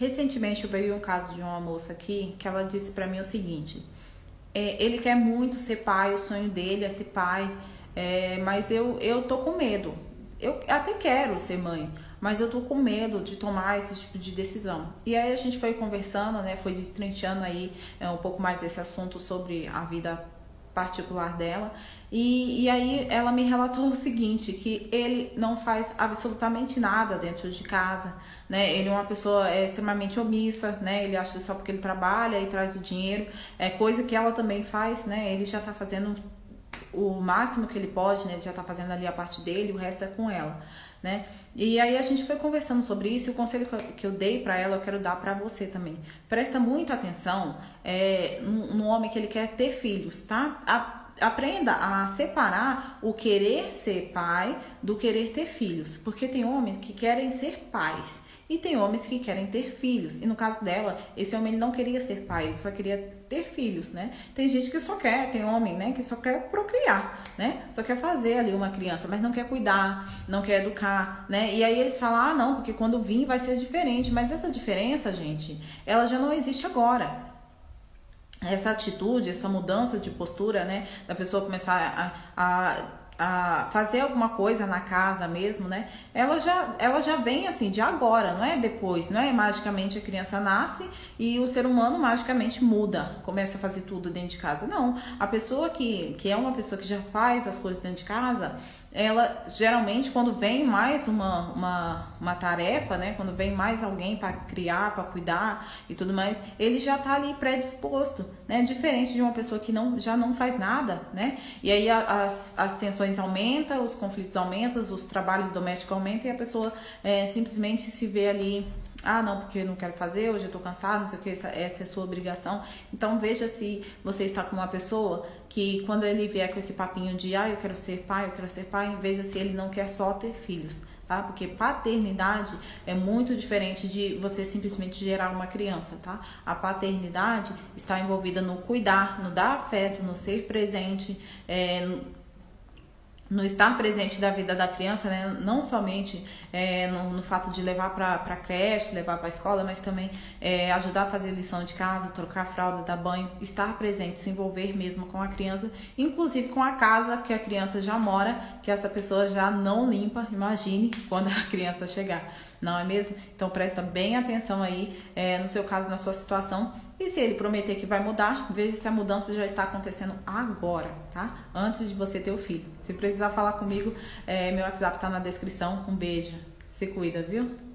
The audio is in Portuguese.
Recentemente eu peguei um caso de uma moça aqui que ela disse para mim o seguinte: é, ele quer muito ser pai, o sonho dele é ser pai, é, mas eu, eu tô com medo. Eu até quero ser mãe, mas eu tô com medo de tomar esse tipo de decisão. E aí a gente foi conversando, né, foi destrinchando aí é, um pouco mais esse assunto sobre a vida particular dela. E, e aí ela me relatou o seguinte, que ele não faz absolutamente nada dentro de casa, né? Ele é uma pessoa é, extremamente omissa, né? Ele acha que só porque ele trabalha e traz o dinheiro, é coisa que ela também faz, né? Ele já tá fazendo o máximo que ele pode, né? Ele já tá fazendo ali a parte dele, o resto é com ela, né? E aí a gente foi conversando sobre isso e o conselho que eu dei para ela eu quero dar para você também. Presta muita atenção é, no, homem que ele quer ter filhos, tá? A, aprenda a separar o querer ser pai do querer ter filhos, porque tem homens que querem ser pais e tem homens que querem ter filhos. E no caso dela, esse homem não queria ser pai, ele só queria ter filhos, né? Tem gente que só quer, tem homem, né, que só quer procriar, né? Só quer fazer ali uma criança, mas não quer cuidar, não quer educar, né? E aí eles falam: "Ah, não, porque quando vir vai ser diferente". Mas essa diferença, gente, ela já não existe agora essa atitude, essa mudança de postura, né, da pessoa começar a, a, a, fazer alguma coisa na casa mesmo, né, ela já, ela já vem assim de agora, não é depois, não é? Magicamente a criança nasce e o ser humano magicamente muda, começa a fazer tudo dentro de casa. Não, a pessoa que, que é uma pessoa que já faz as coisas dentro de casa, ela geralmente quando vem mais uma, uma, uma tarefa, né, quando vem mais alguém para criar, para cuidar e tudo mais, ele já está ali predisposto, né, diferente de uma pessoa que não, já não faz nada, né, e aí as, as tensões aumentam, os conflitos aumentam, os trabalhos domésticos aumentam e a pessoa é, simplesmente se vê ali ah, não, porque não quero fazer, hoje eu tô cansado, não sei o que, essa, essa é sua obrigação. Então veja se você está com uma pessoa que quando ele vier com esse papinho de ah, eu quero ser pai, eu quero ser pai, veja se ele não quer só ter filhos. Tá? Porque paternidade é muito diferente de você simplesmente gerar uma criança, tá? A paternidade está envolvida no cuidar, no dar afeto, no ser presente, é, no estar presente da vida da criança, né? não somente é, no, no, fato de levar para a creche, levar para a escola, mas também é, ajudar a fazer lição de casa, trocar fralda, dar banho, estar presente, se envolver mesmo com a criança, inclusive com a casa que a criança já mora, que essa pessoa já não limpa, imagine quando a criança chegar, não é mesmo? Então presta bem atenção aí é, no seu caso, na sua situação e se ele prometer que vai mudar, veja se a mudança já está acontecendo agora, tá? Antes de você ter o filho. Se precisar falar comigo, é, meu WhatsApp está na descrição. Um beijo. Se cuida, viu?